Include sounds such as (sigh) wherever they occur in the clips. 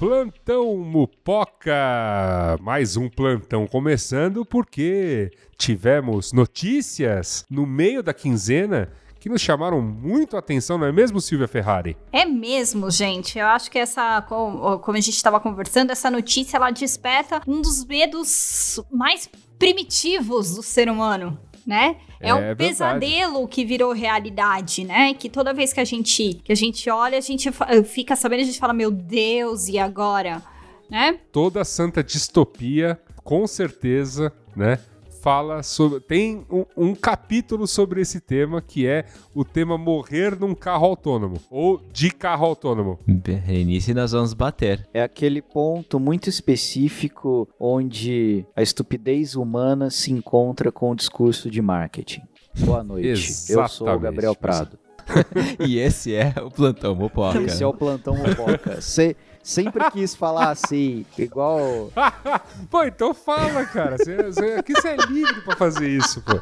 Plantão Mupoca! Mais um plantão começando porque tivemos notícias no meio da quinzena que nos chamaram muito a atenção, não é mesmo, Silvia Ferrari? É mesmo, gente. Eu acho que essa, como a gente estava conversando, essa notícia ela desperta um dos medos mais primitivos do ser humano né? É, é um verdade. pesadelo que virou realidade, né? Que toda vez que a gente que a gente olha, a gente fica sabendo, a gente fala, meu Deus, e agora? Né? Toda santa distopia, com certeza, né? Fala sobre. Tem um, um, capítulo sobre esse tema que é o tema morrer num carro autônomo. Ou de carro autônomo. Berenice, nós vamos bater. É aquele ponto muito específico onde a estupidez humana se encontra com o discurso de marketing. Boa noite. Eu sou o Gabriel Prado. (laughs) e esse é o Plantão Mopoca. Esse é o Plantão Mopoca. Você sempre quis falar assim, igual. (laughs) pô, então fala, cara. Cê, cê, aqui você é livre pra fazer isso, pô.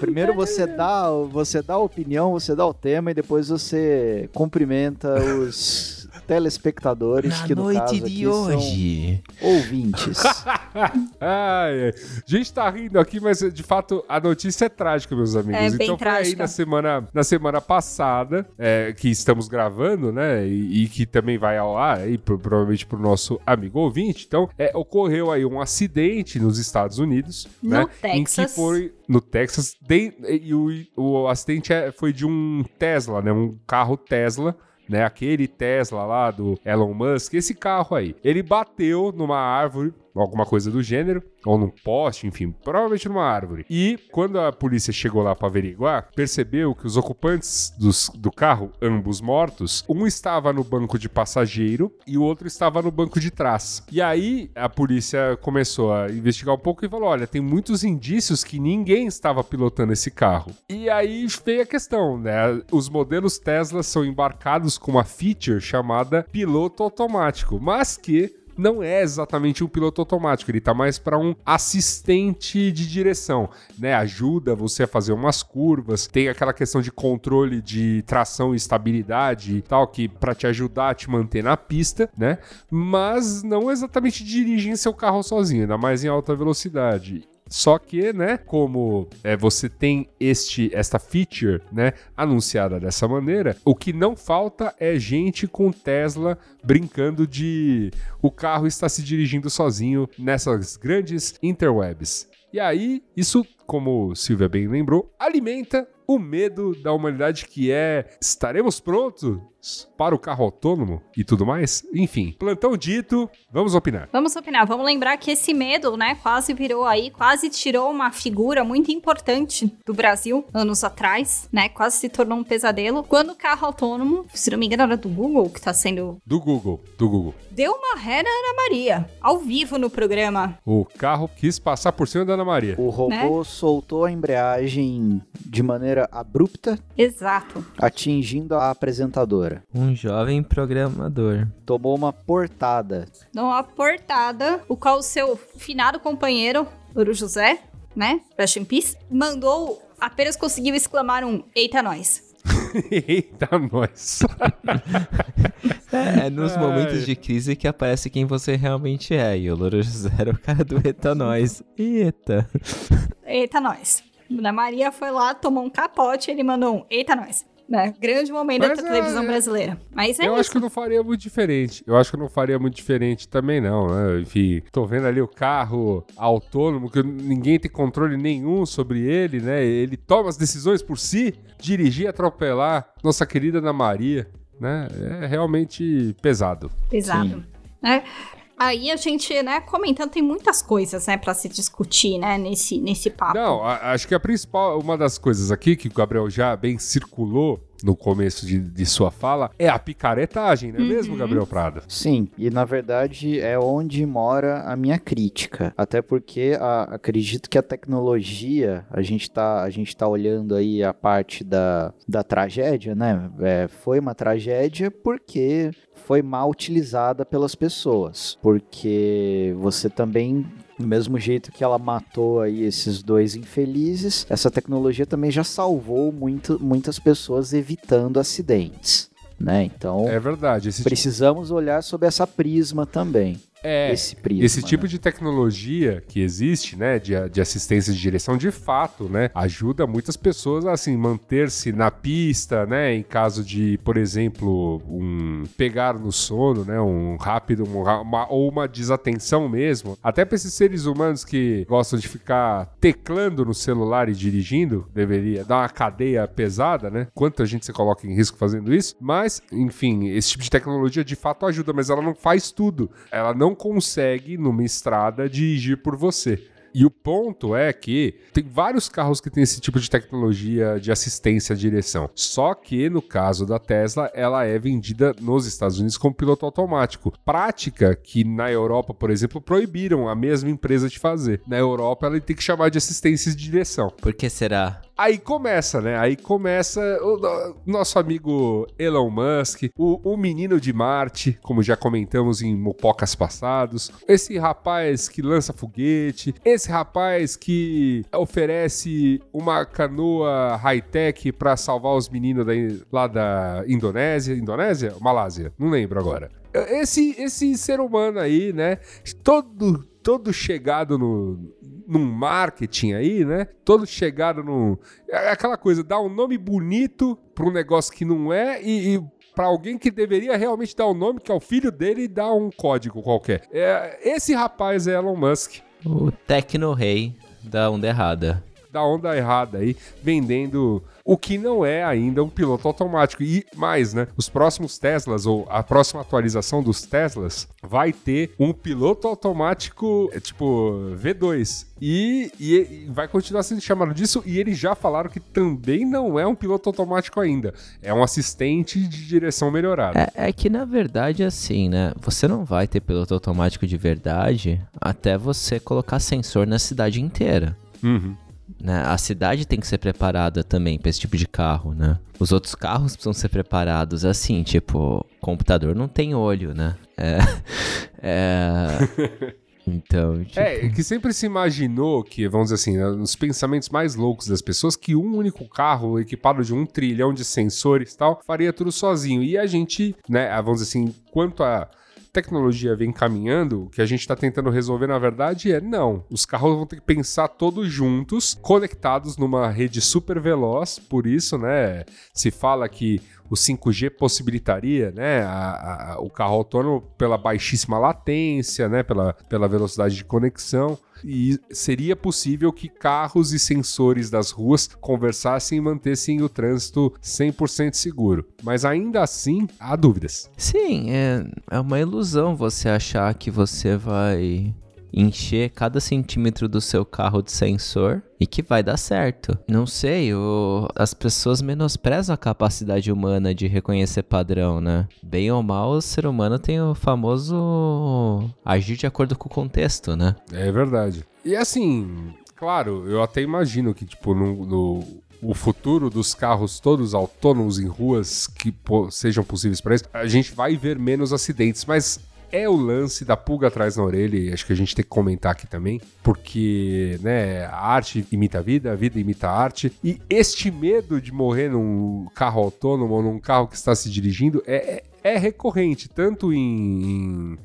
Primeiro você dá, você dá a opinião, você dá o tema e depois você cumprimenta os telespectadores, Na que no noite caso de hoje. ouvintes. (laughs) Ai, a gente tá rindo aqui, mas de fato a notícia é trágica, meus amigos. É, então foi aí na semana, na semana passada, é, que estamos gravando, né? E, e, que também vai ao ar aí, pro, provavelmente pro nosso amigo ouvinte. Então, é, ocorreu aí um acidente nos Estados Unidos, no né? Texas. Em que foi no Texas, de, e o, o acidente é, foi de um Tesla, né? Um carro Tesla né? Aquele Tesla lá do Elon Musk, esse carro aí. Ele bateu numa árvore alguma coisa do gênero, ou num poste, enfim, provavelmente numa árvore. E quando a polícia chegou lá para averiguar, percebeu que os ocupantes dos, do carro, ambos mortos, um estava no banco de passageiro e o outro estava no banco de trás. E aí a polícia começou a investigar um pouco e falou: olha, tem muitos indícios que ninguém estava pilotando esse carro. E aí veio a questão, né? Os modelos Tesla são embarcados com uma feature chamada piloto automático, mas que não é exatamente um piloto automático, ele tá mais para um assistente de direção, né? Ajuda você a fazer umas curvas, tem aquela questão de controle de tração e estabilidade e tal, que para te ajudar a te manter na pista, né? Mas não exatamente dirigir seu carro sozinho, ainda mais em alta velocidade. Só que, né, como é, você tem este esta feature, né, anunciada dessa maneira, o que não falta é gente com Tesla brincando de o carro está se dirigindo sozinho nessas grandes interwebs. E aí, isso, como Silvia bem lembrou, alimenta o medo da humanidade que é estaremos prontos para o carro autônomo e tudo mais? Enfim, plantão dito, vamos opinar. Vamos opinar. Vamos lembrar que esse medo, né, quase virou aí, quase tirou uma figura muito importante do Brasil anos atrás, né? Quase se tornou um pesadelo. Quando o carro autônomo, se não me engano, era do Google que tá sendo. Do Google, do Google. Deu uma ré na Ana Maria, ao vivo no programa. O carro quis passar por cima da Ana Maria. O robô né? soltou a embreagem de maneira abrupta. Exato. Atingindo a apresentadora. Um jovem programador. Tomou uma portada. Tomou uma portada, o qual o seu finado companheiro, Ouro José, né? Rest in peace, mandou, apenas conseguiu exclamar um Eita nós. (laughs) Eita nós. É, (laughs) é nos Ai. momentos de crise que aparece quem você realmente é. E o Louro José era o cara do Eita nós. Eita. Eita nós. Ana Maria foi lá, tomou um capote e ele mandou um Eita nós. Né? Grande momento Mas, da televisão é, brasileira. Mas é Eu isso. acho que não faria muito diferente. Eu acho que não faria muito diferente também, não. Né? Enfim, tô vendo ali o carro autônomo, que ninguém tem controle nenhum sobre ele, né? Ele toma as decisões por si, dirigir, atropelar nossa querida Ana Maria, né? É realmente pesado. Pesado. É. Aí a gente, né, comentando, tem muitas coisas, né, para se discutir, né, nesse, nesse papo. Não, a, acho que a principal, uma das coisas aqui que o Gabriel já bem circulou no começo de, de, sua fala, é a picaretagem, não é uhum. mesmo, Gabriel Prada? Sim, e na verdade é onde mora a minha crítica. Até porque a, acredito que a tecnologia, a gente tá, a gente tá olhando aí a parte da, da tragédia, né? É, foi uma tragédia porque foi mal utilizada pelas pessoas, porque você também do mesmo jeito que ela matou aí esses dois infelizes, essa tecnologia também já salvou muito, muitas pessoas evitando acidentes. Né? Então, é verdade. Tipo precisamos tipo... olhar sob essa prisma também. É, esse, prisma, esse tipo né? de tecnologia que existe, né, de, de assistência de direção, de fato, né, ajuda muitas pessoas a, assim, manter-se na pista, né, em caso de, por exemplo, um pegar no sono, né, um rápido, uma, ou uma desatenção mesmo. Até para esses seres humanos que gostam de ficar teclando no celular e dirigindo, deveria dar uma cadeia pesada, né? Quanta gente se coloca em risco fazendo isso, mas, enfim, esse tipo de tecnologia de fato ajuda, mas ela não faz tudo. Ela não consegue, numa estrada, dirigir por você. E o ponto é que tem vários carros que têm esse tipo de tecnologia de assistência à direção. Só que no caso da Tesla, ela é vendida nos Estados Unidos como piloto automático. Prática que na Europa, por exemplo, proibiram a mesma empresa de fazer. Na Europa, ela tem que chamar de assistência de direção. Por que será? Aí começa, né? Aí começa o nosso amigo Elon Musk, o, o menino de Marte, como já comentamos em mopocas passados. Esse rapaz que lança foguete, esse rapaz que oferece uma canoa high-tech para salvar os meninos da, lá da Indonésia. Indonésia? Malásia? Não lembro agora. Esse, esse ser humano aí, né? Todo, todo chegado no, num marketing aí, né? Todo chegado no. É aquela coisa, dá um nome bonito para um negócio que não é e, e para alguém que deveria realmente dar o um nome, que é o filho dele, e dar um código qualquer. É, esse rapaz é Elon Musk. O Tecno Rei da onda errada. Da onda errada aí, vendendo o que não é ainda um piloto automático. E mais, né? Os próximos Teslas, ou a próxima atualização dos Teslas, vai ter um piloto automático, é, tipo, V2. E, e, e, vai continuar sendo chamado disso. E eles já falaram que também não é um piloto automático ainda. É um assistente de direção melhorado. É, é que na verdade, assim, né? Você não vai ter piloto automático de verdade até você colocar sensor na cidade inteira. Uhum. Né? A cidade tem que ser preparada também para esse tipo de carro, né? Os outros carros precisam ser preparados assim, tipo, computador não tem olho, né? É. (laughs) é... (laughs) Então, tipo... É, que sempre se imaginou que, vamos dizer assim, né, nos pensamentos mais loucos das pessoas, que um único carro equipado de um trilhão de sensores e tal, faria tudo sozinho. E a gente, né, vamos dizer assim, quanto a tecnologia vem caminhando, o que a gente está tentando resolver, na verdade, é não. Os carros vão ter que pensar todos juntos, conectados numa rede super veloz, por isso, né? Se fala que o 5G possibilitaria né, a, a, o carro autônomo pela baixíssima latência, né, pela, pela velocidade de conexão. E seria possível que carros e sensores das ruas conversassem e mantessem o trânsito 100% seguro. Mas ainda assim, há dúvidas. Sim, é, é uma ilusão você achar que você vai encher cada centímetro do seu carro de sensor e que vai dar certo. Não sei, o... as pessoas menosprezam a capacidade humana de reconhecer padrão, né? Bem ou mal, o ser humano tem o famoso agir de acordo com o contexto, né? É verdade. E assim, claro, eu até imagino que, tipo, no, no o futuro dos carros todos autônomos em ruas que sejam possíveis para isso, a gente vai ver menos acidentes, mas é o lance da pulga atrás na orelha, e acho que a gente tem que comentar aqui também, porque, né, a arte imita a vida, a vida imita a arte, e este medo de morrer num carro autônomo ou num carro que está se dirigindo é, é, é recorrente, tanto em, em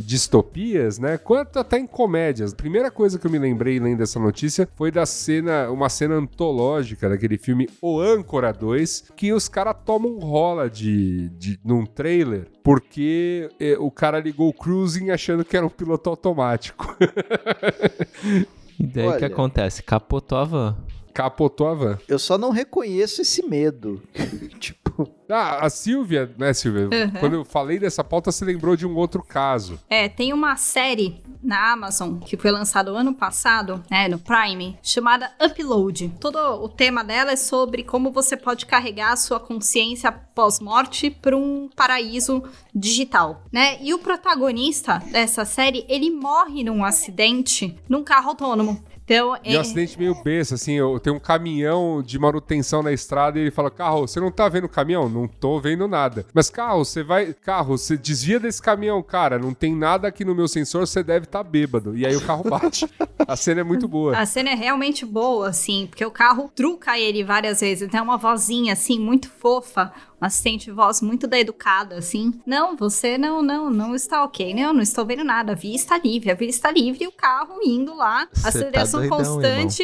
distopias, né? Quanto até em comédias. A primeira coisa que eu me lembrei lendo essa notícia foi da cena, uma cena antológica daquele filme O Âncora 2, que os caras tomam rola de, de num trailer porque eh, o cara ligou o cruising achando que era um piloto automático. (laughs) e daí o que acontece? Capotou a van. Capotou a van. Eu só não reconheço esse medo. (laughs) tipo. Ah, a Silvia, né, Silvia? Uhum. Quando eu falei dessa pauta, você lembrou de um outro caso. É, tem uma série na Amazon que foi lançada ano passado, né, no Prime, chamada Upload. Todo o tema dela é sobre como você pode carregar a sua consciência pós-morte para um paraíso digital, né? E o protagonista dessa série, ele morre num acidente num carro autônomo. Então, e é... um acidente meio besta, assim, eu tenho um caminhão de manutenção na estrada e ele fala, carro, você não tá vendo o caminhão? Não tô vendo nada. Mas, carro, você vai... Carro, você desvia desse caminhão, cara, não tem nada aqui no meu sensor, você deve estar tá bêbado. E aí o carro bate. A cena é muito boa. A cena é realmente boa, assim, porque o carro truca ele várias vezes. Tem uma vozinha, assim, muito fofa assistente de voz muito da educada, assim. Não, você não, não, não está ok. Não, não estou vendo nada. A via está livre, a via está livre e o carro indo lá, tá aceleração tá constante,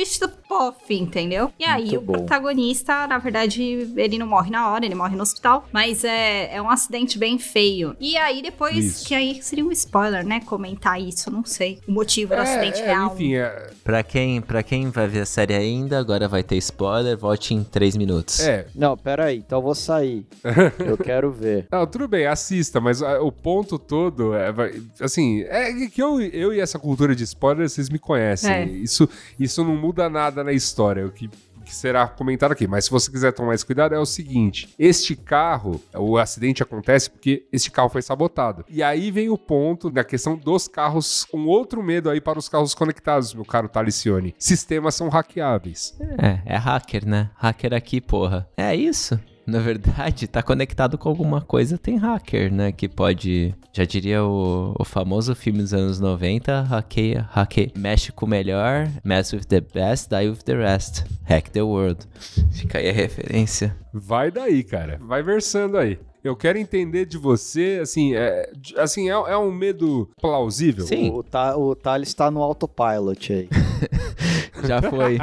pof, entendeu? E aí muito o bom. protagonista, na verdade, ele não morre na hora, ele morre no hospital, mas é, é um acidente bem feio. E aí depois, isso. que aí seria um spoiler, né? Comentar isso, não sei. O motivo do é, acidente é, real. Enfim, é... Pra, quem, pra quem vai ver a série ainda, agora vai ter spoiler, volte em 3 minutos. É. Não, pera aí, então eu vou sair. (laughs) Eu quero ver. Não, tudo bem, assista, mas a, ah, o ponto todo é, assim, é que eu, eu e essa cultura de spoiler, vocês me conhecem. É. Isso, isso não muda nada na história. O que que será comentado aqui. Mas se você quiser tomar mais cuidado, é o seguinte: este carro, o acidente acontece porque este carro foi sabotado. E aí vem o ponto da questão dos carros, um outro medo aí para os carros conectados, meu caro Talicione. Sistemas são hackeáveis. É, é hacker, né? Hacker aqui, porra. É isso na verdade, tá conectado com alguma coisa, tem hacker, né? Que pode. Já diria o, o famoso filme dos anos 90, hackeia, hackeia, mexe com o melhor, mess with the best, die with the rest. Hack the world. Fica aí a referência. Vai daí, cara. Vai versando aí. Eu quero entender de você, assim, é, assim, é, é um medo plausível? Sim. O, o, o Thales está no autopilot aí. (laughs) já foi.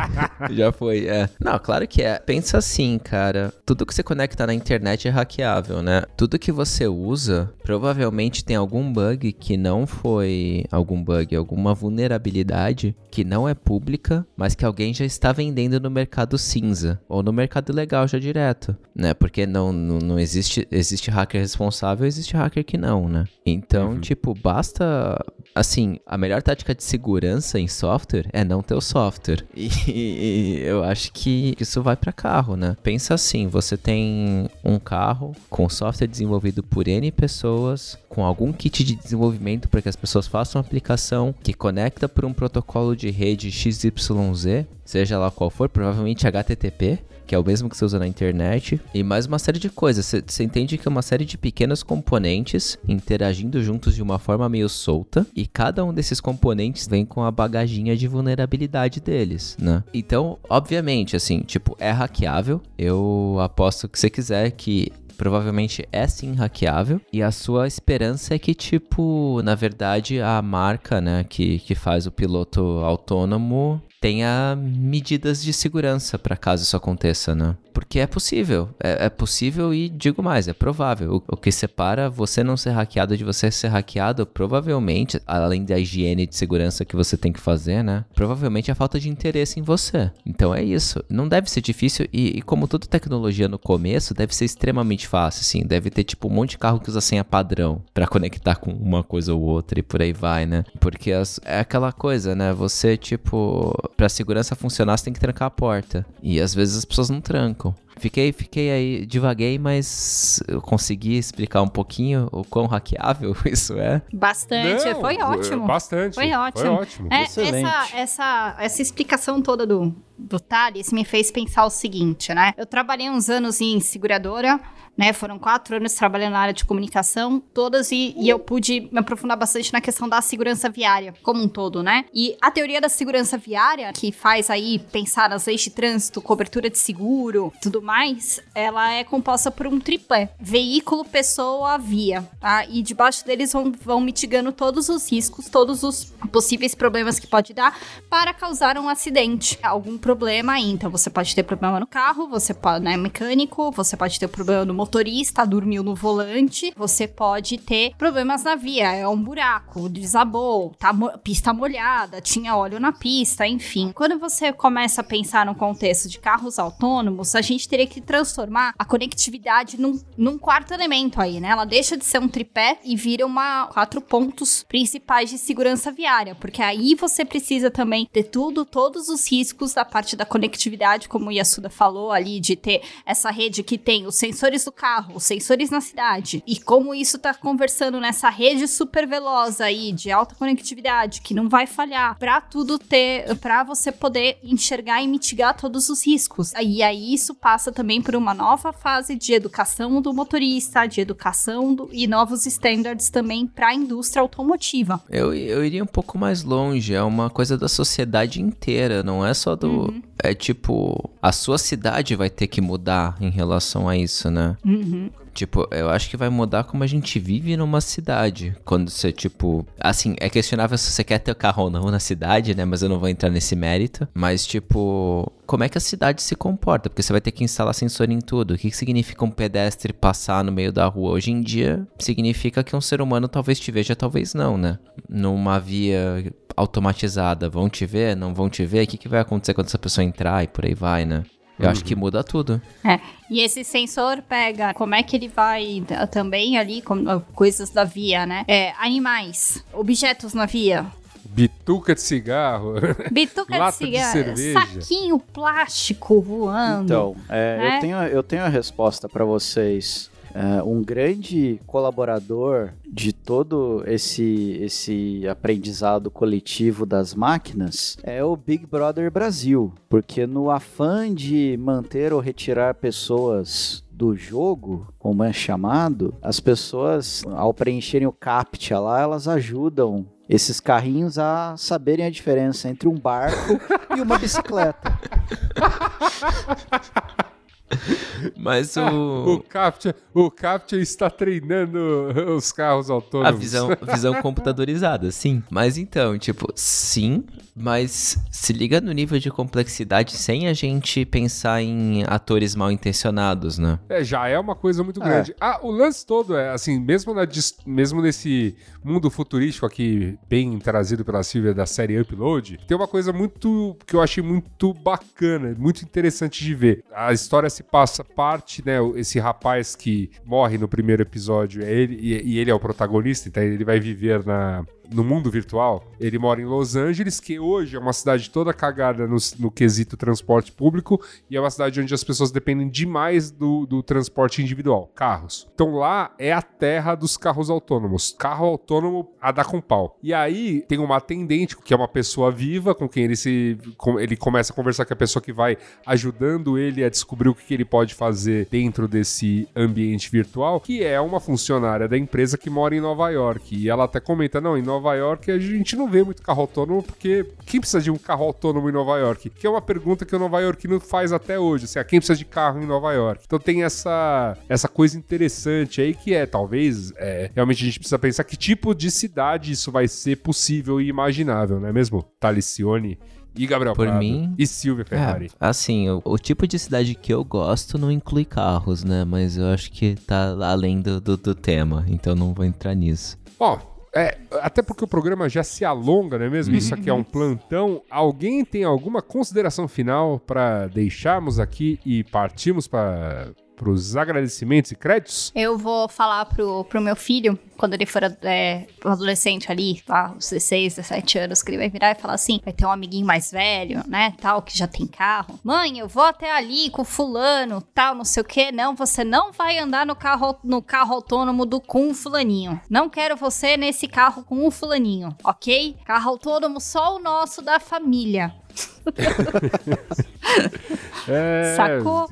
já foi, é. Não, claro que é. Pensa assim, cara. Tudo que você conecta na internet é hackeável, né? Tudo que você usa, provavelmente tem algum bug que não foi. Algum bug, alguma vulnerabilidade que não é pública, mas que alguém já está vendendo no mercado cinza. Ou no mercado legal já direto, né? Porque não, não, não existe. Existe hacker responsável, existe hacker que não, né? Então, uhum. tipo, basta. Assim, a melhor tática de segurança em software é não ter o software. (laughs) E, e eu acho que isso vai para carro, né? Pensa assim, você tem um carro com software desenvolvido por N pessoas, com algum kit de desenvolvimento para que as pessoas façam uma aplicação que conecta por um protocolo de rede XYZ, seja lá qual for, provavelmente HTTP, que é o mesmo que você usa na internet, e mais uma série de coisas. Você entende que é uma série de pequenos componentes interagindo juntos de uma forma meio solta, e cada um desses componentes vem com a bagaginha de vulnerabilidade deles, né? Então, obviamente, assim, tipo, é hackeável. Eu aposto que você quiser que provavelmente é sim hackeável. E a sua esperança é que, tipo, na verdade, a marca, né, que, que faz o piloto autônomo tenha medidas de segurança para caso isso aconteça, né? Porque é possível, é, é, possível e digo mais, é provável. O, o, que separa você não ser hackeado de você ser hackeado, provavelmente, além da higiene de segurança que você tem que fazer, né? Provavelmente é a falta de interesse em você. Então é isso. Não deve ser difícil e, e como toda tecnologia no começo, deve ser extremamente fácil, assim. Deve ter tipo um monte de carro que usa senha padrão para conectar com uma coisa ou outra e por aí vai, né? Porque as, é aquela coisa, né? Você tipo pra segurança funcionar, você tem que trancar a porta. E às vezes as pessoas não trancam. Fiquei, fiquei aí, divaguei, mas eu consegui explicar um pouquinho o quão hackeável (laughs) isso é. Bastante, não, foi ótimo. Bastante. Foi ótimo. Foi ótimo. É, essa, essa, essa explicação toda do, do Thales me fez pensar o seguinte, né? Eu trabalhei uns anos em seguradora, né? Foram quatro anos trabalhando na área de comunicação, todas, e, e eu pude me aprofundar bastante na questão da segurança viária, como um todo, né? E a teoria da segurança viária, que faz aí pensar nas leis de trânsito, cobertura de seguro, tudo mais, ela é composta por um tripé: veículo, pessoa, via, tá? E debaixo deles vão, vão mitigando todos os riscos, todos os possíveis problemas que pode dar para causar um acidente, algum problema aí. Então você pode ter problema no carro, você pode, né, mecânico, você pode ter problema no motorista, dormiu no volante, você pode ter problemas na via, é um buraco, desabou, tá pista molhada, tinha óleo na pista, enfim. Quando você começa a pensar no contexto de carros autônomos, a gente teria que transformar a conectividade num, num quarto elemento aí, né? Ela deixa de ser um tripé e vira uma quatro pontos principais de segurança viária, porque aí você precisa também ter tudo, todos os riscos da parte da conectividade, como o Yasuda falou ali, de ter essa rede que tem os sensores do carro, os sensores na cidade, e como isso tá conversando nessa rede super veloz aí de alta conectividade, que não vai falhar, para tudo ter, para você poder enxergar e mitigar todos os riscos. E aí isso passa também por uma nova fase de educação do motorista, de educação do, e novos standards também para a indústria automotiva. Eu, eu iria um pouco mais longe, é uma coisa da sociedade inteira, não é só do. Uhum. É tipo, a sua cidade vai ter que mudar em relação a isso, né? Uhum. Tipo, eu acho que vai mudar como a gente vive numa cidade. Quando você, tipo. Assim, é questionável se você quer ter carro ou não na cidade, né? Mas eu não vou entrar nesse mérito. Mas, tipo, como é que a cidade se comporta? Porque você vai ter que instalar sensor em tudo. O que, que significa um pedestre passar no meio da rua? Hoje em dia, significa que um ser humano talvez te veja, talvez não, né? Numa via automatizada. Vão te ver? Não vão te ver? O que, que vai acontecer quando essa pessoa entrar e por aí vai, né? Eu uhum. acho que muda tudo. É. E esse sensor pega como é que ele vai também ali, com, coisas da via, né? É, animais, objetos na via. Bituca de cigarro. Bituca de cigarro. De saquinho plástico voando. Então, é, né? eu, tenho, eu tenho a resposta para vocês. Uh, um grande colaborador de todo esse, esse aprendizado coletivo das máquinas é o Big Brother Brasil, porque no afã de manter ou retirar pessoas do jogo, como é chamado, as pessoas, ao preencherem o CAPTCHA lá, elas ajudam esses carrinhos a saberem a diferença entre um barco (laughs) e uma bicicleta. (laughs) (laughs) Mas o. o Captcha, o Captcha está treinando os carros autônomos. A visão, visão (laughs) computadorizada, sim. Mas então, tipo, sim, mas se liga no nível de complexidade sem a gente pensar em atores mal intencionados, né? É, já é uma coisa muito é. grande. Ah, o lance todo é, assim, mesmo, na, mesmo nesse mundo futurístico aqui, bem trazido pela Silvia da série Upload, tem uma coisa muito que eu achei muito bacana, muito interessante de ver. A história se passa parte, né? Esse rapaz que morre no primeiro episódio, é ele, e, e ele é o protagonista, então ele vai viver na no mundo virtual, ele mora em Los Angeles, que hoje é uma cidade toda cagada no, no quesito transporte público e é uma cidade onde as pessoas dependem demais do, do transporte individual, carros. Então lá é a terra dos carros autônomos. Carro autônomo a dar com pau. E aí tem uma atendente, que é uma pessoa viva, com quem ele se. Com, ele começa a conversar com a pessoa que vai ajudando ele a descobrir o que, que ele pode fazer dentro desse ambiente virtual, que é uma funcionária da empresa que mora em Nova York. E ela até comenta: não, em Nova Nova York, a gente não vê muito carro autônomo, porque quem precisa de um carro autônomo em Nova York? Que é uma pergunta que o Nova Yorkino faz até hoje, assim, ah, quem precisa de carro em Nova York? Então tem essa, essa coisa interessante aí que é, talvez, é, realmente a gente precisa pensar que tipo de cidade isso vai ser possível e imaginável, não é mesmo? Talicione e Gabriel Por Prado, mim, e Silvia Ferrari. É, assim, o, o, tipo de cidade que eu gosto não inclui carros, né? Mas eu acho que tá além do, do, do tema, então não vou entrar nisso. Ó, é, até porque o programa já se alonga, não é mesmo? Uhum. Isso aqui é um plantão. Alguém tem alguma consideração final para deixarmos aqui e partirmos para para os agradecimentos e créditos? Eu vou falar pro, pro meu filho, quando ele for é, adolescente ali, lá, os 16, 17 anos, que ele vai virar e falar assim: vai ter um amiguinho mais velho, né, tal, que já tem carro. Mãe, eu vou até ali com fulano, tal, não sei o que. Não, você não vai andar no carro, no carro autônomo do com fulaninho. Não quero você nesse carro com o fulaninho, ok? Carro autônomo só o nosso da família. (laughs) é, Sacou?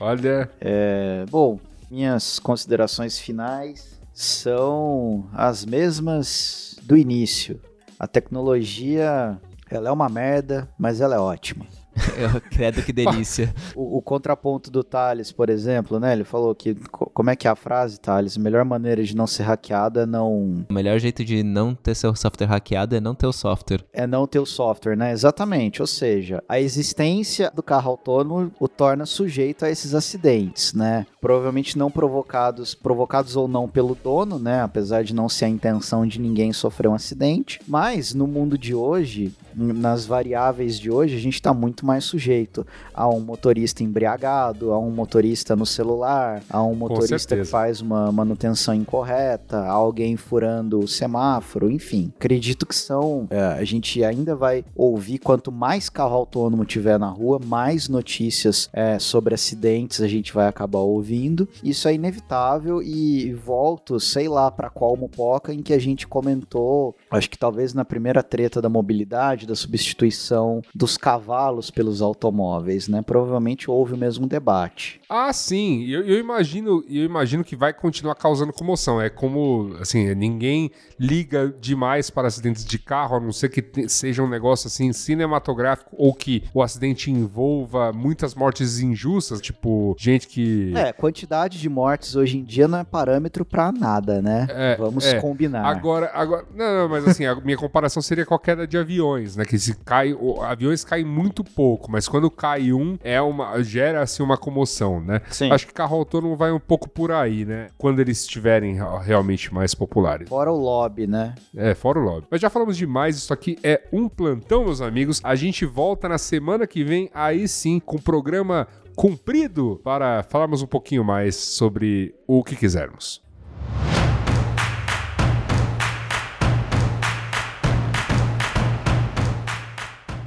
Olha. É, bom, Minhas considerações finais são as mesmas do início. A tecnologia, ela é uma merda, mas ela é ótima. (laughs) Eu credo que delícia. (laughs) o, o, contraponto do Thales, por exemplo, né? Ele falou que. Como é que é a frase, Thales? A melhor maneira de não ser hackeado é não. O melhor jeito de não ter seu software hackeado é não ter o software. É não ter o software, né? Exatamente. Ou seja, a existência do carro autônomo o torna sujeito a esses acidentes, né? Provavelmente não provocados, provocados ou não pelo dono, né? Apesar de não ser a intenção de ninguém sofrer um acidente. Mas no mundo de hoje, nas variáveis de hoje, a gente está muito mais sujeito a um motorista embriagado, a um motorista no celular, a um motorista que faz uma manutenção incorreta, a alguém furando o semáforo, enfim. Acredito que são. É, a gente ainda vai ouvir quanto mais carro autônomo tiver na rua, mais notícias é, sobre acidentes a gente vai acabar ouvindo. Isso é inevitável e volto, sei lá para qual mupoca em que a gente comentou, acho que talvez na primeira treta da mobilidade da substituição dos cavalos pelos automóveis, né? Provavelmente houve o mesmo debate. Ah, sim. Eu, eu imagino, eu imagino que vai continuar causando comoção. É como, assim, ninguém liga demais para acidentes de carro, a não ser que te, seja um negócio assim cinematográfico ou que o acidente envolva muitas mortes injustas, tipo gente que. É, quantidade de mortes hoje em dia não é parâmetro para nada, né? É, Vamos é. combinar. Agora, agora, não, não, mas assim, a minha comparação seria com a queda de aviões, né? Que se cai, aviões caem muito pouco, mas quando cai um, é uma gera assim uma comoção, né? Sim. Acho que carro autônomo vai um pouco por aí, né? Quando eles estiverem realmente mais populares. Fora o lobby, né? É, fora o lobby. Mas já falamos demais, isso aqui é um plantão, meus amigos. A gente volta na semana que vem, aí sim, com o programa cumprido para falarmos um pouquinho mais sobre o que quisermos.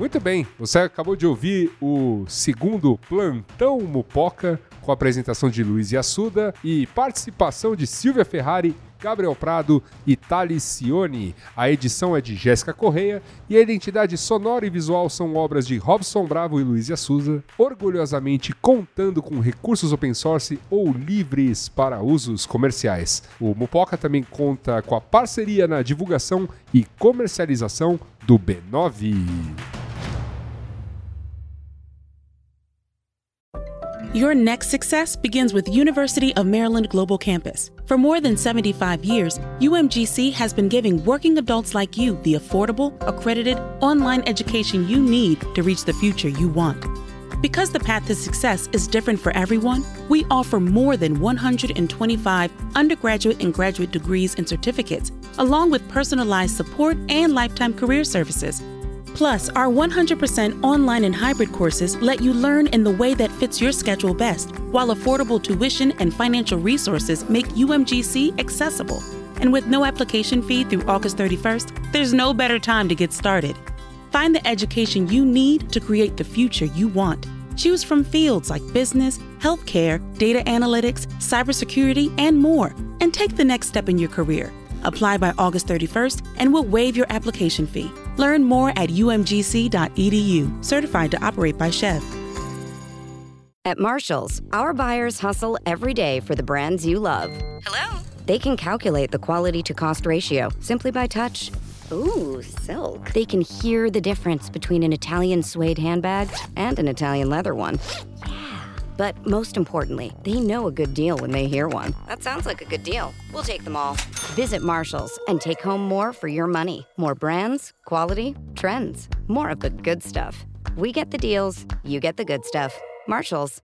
Muito bem, você acabou de ouvir o segundo Plantão Mupoca com a apresentação de Luiz Assuda e participação de Silvia Ferrari, Gabriel Prado e Thales Cione. A edição é de Jéssica Correia e a identidade sonora e visual são obras de Robson Bravo e Luiz Assuda, orgulhosamente contando com recursos open source ou livres para usos comerciais. O Mupoca também conta com a parceria na divulgação e comercialização do B9. Your next success begins with University of Maryland Global Campus. For more than 75 years, UMGC has been giving working adults like you the affordable, accredited, online education you need to reach the future you want. Because the path to success is different for everyone, we offer more than 125 undergraduate and graduate degrees and certificates, along with personalized support and lifetime career services Plus, our 100% online and hybrid courses let you learn in the way that fits your schedule best, while affordable tuition and financial resources make UMGC accessible. And with no application fee through August 31st, there's no better time to get started. Find the education you need to create the future you want. Choose from fields like business, healthcare, data analytics, cybersecurity, and more, and take the next step in your career. Apply by August 31st, and we'll waive your application fee. Learn more at umgc.edu, certified to operate by Chef. At Marshall's, our buyers hustle every day for the brands you love. Hello? They can calculate the quality to cost ratio simply by touch. Ooh, silk. They can hear the difference between an Italian suede handbag and an Italian leather one. But most importantly, they know a good deal when they hear one. That sounds like a good deal. We'll take them all. Visit Marshall's and take home more for your money. More brands, quality, trends, more of the good stuff. We get the deals, you get the good stuff. Marshall's.